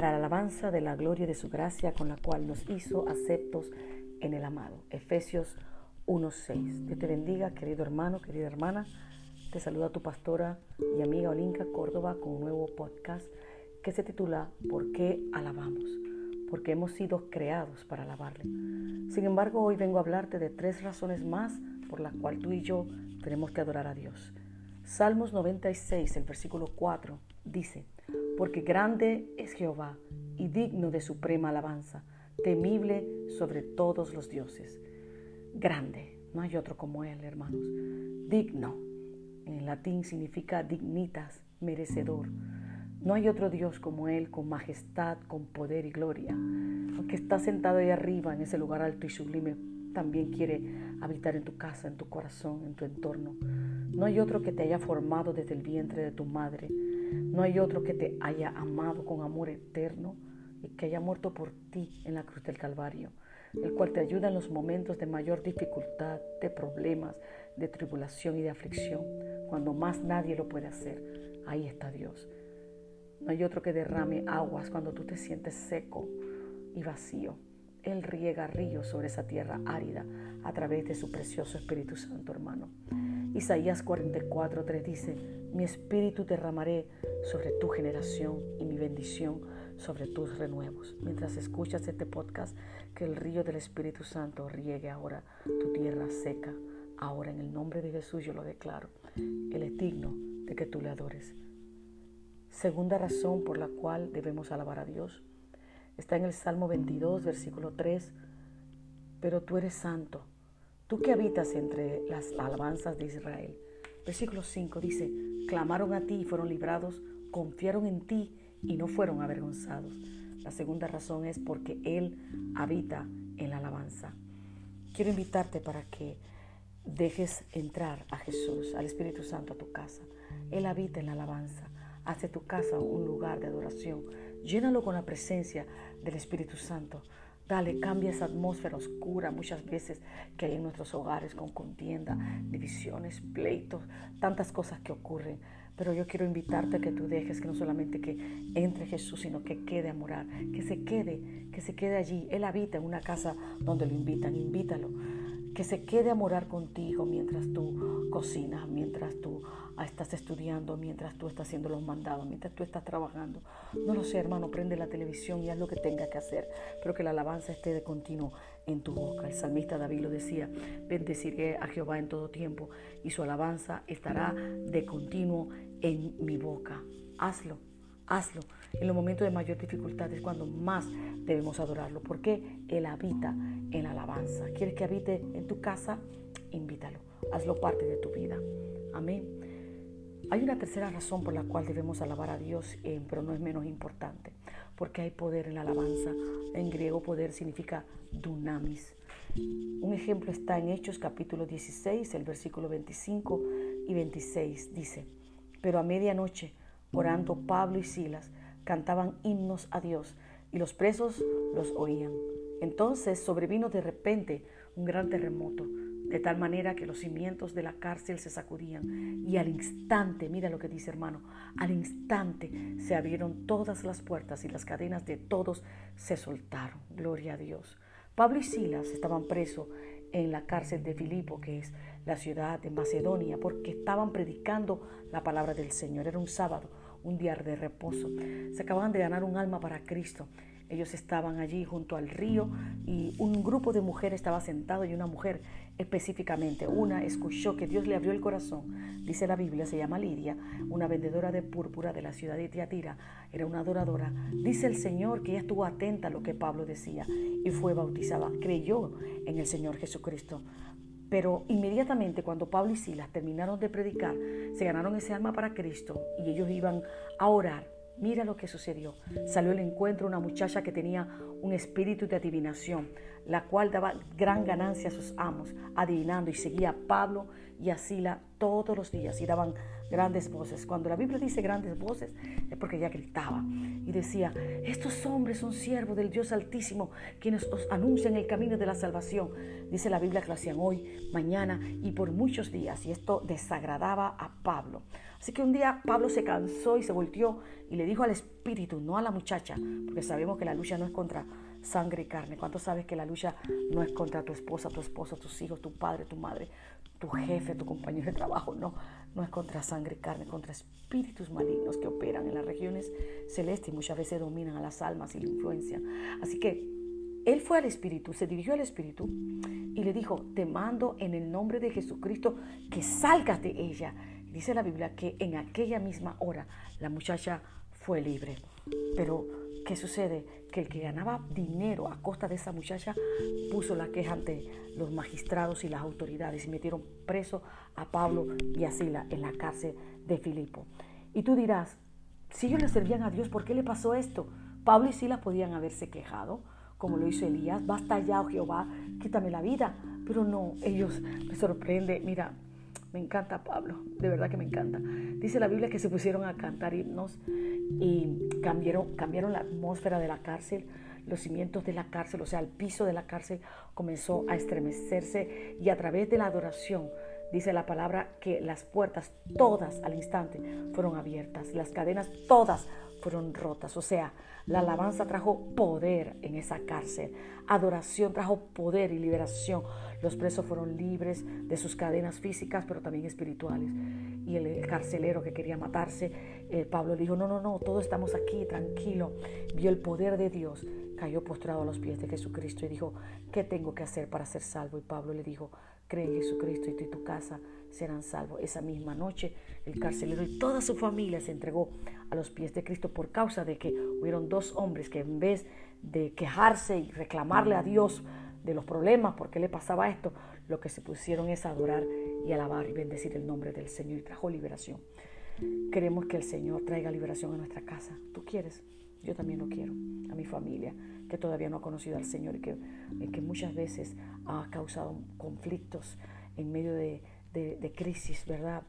para la alabanza de la gloria de su gracia con la cual nos hizo aceptos en el amado. Efesios 1.6. Dios te bendiga, querido hermano, querida hermana. Te saluda tu pastora y amiga Olinka Córdoba con un nuevo podcast que se titula ¿Por qué alabamos? Porque hemos sido creados para alabarle. Sin embargo, hoy vengo a hablarte de tres razones más por las cuales tú y yo tenemos que adorar a Dios. Salmos 96, el versículo 4, dice, porque grande es Jehová y digno de suprema alabanza, temible sobre todos los dioses. Grande, no hay otro como Él, hermanos. Digno, en latín significa dignitas, merecedor. No hay otro Dios como Él, con majestad, con poder y gloria. Aunque está sentado ahí arriba, en ese lugar alto y sublime, también quiere habitar en tu casa, en tu corazón, en tu entorno. No hay otro que te haya formado desde el vientre de tu madre no hay otro que te haya amado con amor eterno y que haya muerto por ti en la cruz del Calvario, el cual te ayuda en los momentos de mayor dificultad, de problemas, de tribulación y de aflicción, cuando más nadie lo puede hacer. Ahí está Dios. No hay otro que derrame aguas cuando tú te sientes seco y vacío. Él riega ríos sobre esa tierra árida a través de su precioso Espíritu Santo, hermano. Isaías 44:3 dice, mi espíritu derramaré sobre tu generación y mi bendición sobre tus renuevos. Mientras escuchas este podcast, que el río del Espíritu Santo riegue ahora tu tierra seca. Ahora en el nombre de Jesús yo lo declaro. Él es digno de que tú le adores. Segunda razón por la cual debemos alabar a Dios está en el Salmo 22, versículo 3. Pero tú eres santo Tú que habitas entre las alabanzas de Israel. Versículo 5 dice, clamaron a ti y fueron librados, confiaron en ti y no fueron avergonzados. La segunda razón es porque Él habita en la alabanza. Quiero invitarte para que dejes entrar a Jesús, al Espíritu Santo a tu casa. Él habita en la alabanza. Hace tu casa un lugar de adoración. Llénalo con la presencia del Espíritu Santo. Dale, cambia esa atmósfera oscura muchas veces que hay en nuestros hogares con contienda, divisiones, pleitos, tantas cosas que ocurren. Pero yo quiero invitarte a que tú dejes que no solamente que entre Jesús, sino que quede a morar, que se quede, que se quede allí. Él habita en una casa donde lo invitan, invítalo. Que se quede a morar contigo mientras tú cocinas, mientras tú Ah, estás estudiando, mientras tú estás haciendo los mandados, mientras tú estás trabajando. No lo sé, hermano, prende la televisión y haz lo que tengas que hacer, pero que la alabanza esté de continuo en tu boca. El salmista David lo decía, bendeciré a Jehová en todo tiempo y su alabanza estará de continuo en mi boca. Hazlo, hazlo. En los momentos de mayor dificultad es cuando más debemos adorarlo, porque Él habita en la alabanza. ¿Quieres que habite en tu casa? Invítalo. Hazlo parte de tu vida. Amén. Hay una tercera razón por la cual debemos alabar a Dios, eh, pero no es menos importante, porque hay poder en la alabanza. En griego poder significa dunamis. Un ejemplo está en Hechos capítulo 16, el versículo 25 y 26. Dice, pero a medianoche, orando Pablo y Silas, cantaban himnos a Dios y los presos los oían. Entonces sobrevino de repente un gran terremoto de tal manera que los cimientos de la cárcel se sacudían y al instante, mira lo que dice hermano, al instante se abrieron todas las puertas y las cadenas de todos se soltaron. Gloria a Dios. Pablo y Silas estaban presos en la cárcel de Filipo, que es la ciudad de Macedonia, porque estaban predicando la palabra del Señor. Era un sábado, un día de reposo. Se acababan de ganar un alma para Cristo ellos estaban allí junto al río y un grupo de mujeres estaba sentado y una mujer específicamente, una escuchó que Dios le abrió el corazón. Dice la Biblia, se llama Lidia, una vendedora de púrpura de la ciudad de Tiatira, era una adoradora. Dice el Señor que ella estuvo atenta a lo que Pablo decía y fue bautizada, creyó en el Señor Jesucristo. Pero inmediatamente cuando Pablo y Silas terminaron de predicar, se ganaron ese alma para Cristo y ellos iban a orar Mira lo que sucedió. Salió al encuentro una muchacha que tenía un espíritu de adivinación, la cual daba gran ganancia a sus amos, adivinando y seguía a Pablo y a Sila todos los días y daban grandes voces. Cuando la Biblia dice grandes voces es porque ella gritaba y decía, estos hombres son siervos del Dios Altísimo, quienes os anuncian el camino de la salvación. Dice la Biblia que lo hacían hoy, mañana y por muchos días y esto desagradaba a Pablo. Así que un día Pablo se cansó y se volteó y le dijo al espíritu, no a la muchacha, porque sabemos que la lucha no es contra sangre y carne. ¿Cuánto sabes que la lucha no es contra tu esposa, tu esposo, tus hijos, tu padre, tu madre, tu jefe, tu compañero de trabajo? No, no es contra sangre y carne, contra espíritus malignos que operan en las regiones celestes y muchas veces dominan a las almas y la influencia. Así que él fue al espíritu, se dirigió al espíritu y le dijo, te mando en el nombre de Jesucristo que salgas de ella. Dice la Biblia que en aquella misma hora la muchacha fue libre. Pero, ¿qué sucede? Que el que ganaba dinero a costa de esa muchacha puso la queja ante los magistrados y las autoridades y metieron preso a Pablo y a Sila en la cárcel de Filipo. Y tú dirás, si ellos le servían a Dios, ¿por qué le pasó esto? Pablo y Sila podían haberse quejado, como lo hizo Elías, basta ya, oh Jehová, quítame la vida. Pero no, ellos me sorprende, mira, me encanta Pablo, de verdad que me encanta. Dice la Biblia que se pusieron a cantar himnos y cambiaron, cambiaron la atmósfera de la cárcel, los cimientos de la cárcel, o sea, el piso de la cárcel comenzó a estremecerse y a través de la adoración dice la palabra que las puertas todas al instante fueron abiertas, las cadenas todas fueron rotas. O sea, la alabanza trajo poder en esa cárcel. Adoración trajo poder y liberación. Los presos fueron libres de sus cadenas físicas, pero también espirituales. Y el, carcelero que quería matarse, eh, Pablo le dijo, no, no, no, todos estamos aquí, tranquilo. Vio el poder de Dios, cayó postrado a los pies de Jesucristo y dijo, ¿qué tengo que hacer para ser salvo? Y Pablo le dijo, cree en Jesucristo y tú y tu casa serán salvos. Esa misma noche el carcelero y toda su familia se entregó a los pies de Cristo por causa de que hubieron dos hombres que en vez de quejarse y reclamarle a Dios de los problemas, por qué le pasaba esto, lo que se pusieron es adorar y alabar y bendecir el nombre del Señor y trajo liberación. Queremos que el Señor traiga liberación a nuestra casa. ¿Tú quieres? Yo también lo quiero. A mi familia, que todavía no ha conocido al Señor y que, que muchas veces ha causado conflictos en medio de, de, crisis, ¿verdad?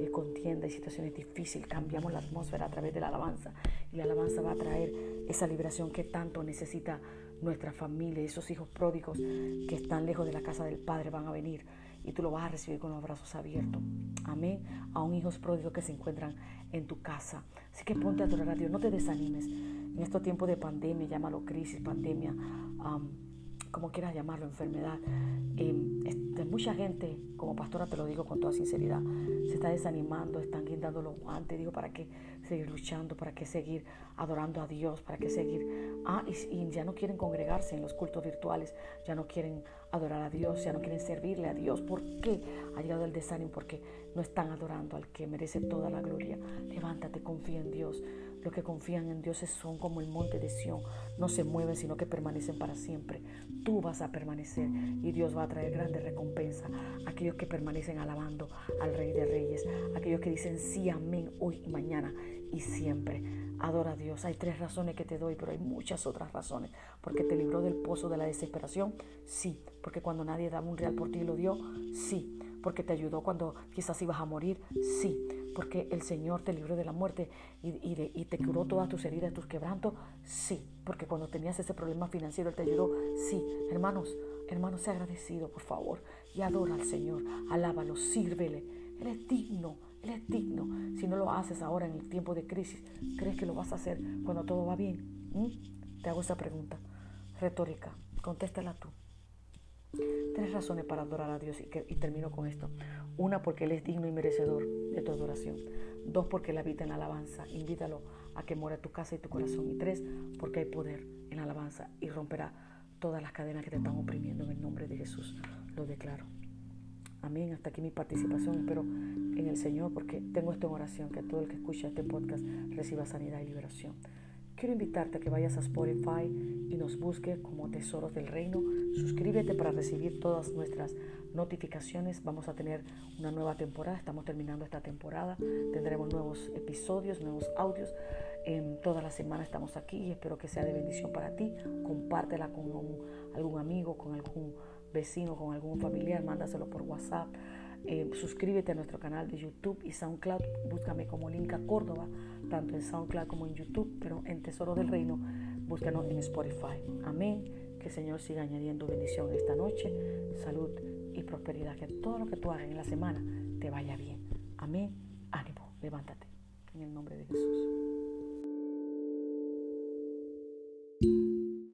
Eh, contienda y situaciones difíciles. Cambiamos la atmósfera a través de la alabanza. Y la alabanza va a traer esa liberación que tanto necesita nuestra familia. Esos hijos pródigos que están lejos de la casa del Padre van a venir y tú lo vas a recibir con los brazos abiertos. Amén. A un hijos pródigos que se encuentran en tu casa. Así que ponte a adorar a Dios. No te desanimes. En estos tiempos de pandemia, llámalo crisis, pandemia como quieras llamarlo, enfermedad. Eh, este, mucha gente, como pastora te lo digo con toda sinceridad, se está desanimando, están guindando los guantes, digo, ¿para qué seguir luchando? ¿Para qué seguir adorando a Dios? ¿Para qué seguir? Ah, y, ya no quieren congregarse en los cultos virtuales, ya no quieren adorar a Dios, ya no quieren servirle a Dios. ¿Por qué ha llegado el desánimo? Porque no están adorando al que merece toda la gloria. Levántate, confía en Dios. Los que confían en Dios son como el monte de Sión, no se mueven, sino que permanecen para siempre. Tú vas a permanecer y Dios va a traer grande recompensa a aquellos que permanecen alabando al Rey de Reyes, aquellos que dicen sí, amén, hoy y mañana y siempre. Adora a Dios. Hay tres razones que te doy, pero hay muchas otras razones. Porque te libró del pozo de la desesperación, sí. Porque cuando nadie daba un real por ti lo dio, sí. Porque te ayudó cuando quizás ibas a morir, sí porque el Señor te libró de la muerte y, te curó todas tus heridas, tus quebrantos, sí, porque cuando tenías ese problema financiero Él te ayudó, sí, hermanos, hermanos, sea agradecido, por favor, y adora al Señor, alábalo, sírvele, Él es digno, Él es digno. Si no lo haces ahora en el tiempo de crisis, ¿crees que lo vas a hacer cuando todo va bien? ¿Mm? Te hago esa pregunta retórica, contéstala tú. Tres razones para adorar a Dios y, y, termino con esto. Una, porque Él es digno y merecedor de tu adoración. Dos, porque Él habita en la alabanza. Invítalo a que muera tu casa y tu corazón. Y tres, porque hay poder en la alabanza y romperá todas las cadenas que te están oprimiendo en el nombre de Jesús. Lo declaro. Amén. Hasta aquí mi participación. Espero en el Señor porque tengo esto en oración, que todo el que escucha este podcast reciba sanidad y liberación. Quiero invitarte a que vayas a Spotify y nos busques como Tesoros del Reino. Suscríbete para recibir todas nuestras notificaciones. Vamos a tener una nueva temporada. Estamos terminando esta temporada. Tendremos nuevos episodios, nuevos audios. En toda la semana estamos aquí y espero que sea de bendición para ti. Compártela con algún amigo, con algún vecino, con algún familiar. Mándaselo por WhatsApp. Eh, suscríbete a nuestro canal de YouTube y SoundCloud. Búscame como Linka Córdoba, tanto en SoundCloud como en YouTube, pero en Tesoro del Reino, búscanos en Spotify. Amén. Que el Señor siga añadiendo bendición esta noche, salud y prosperidad. Que todo lo que tú hagas en la semana te vaya bien. Amén. Ánimo, levántate. En el nombre de Jesús.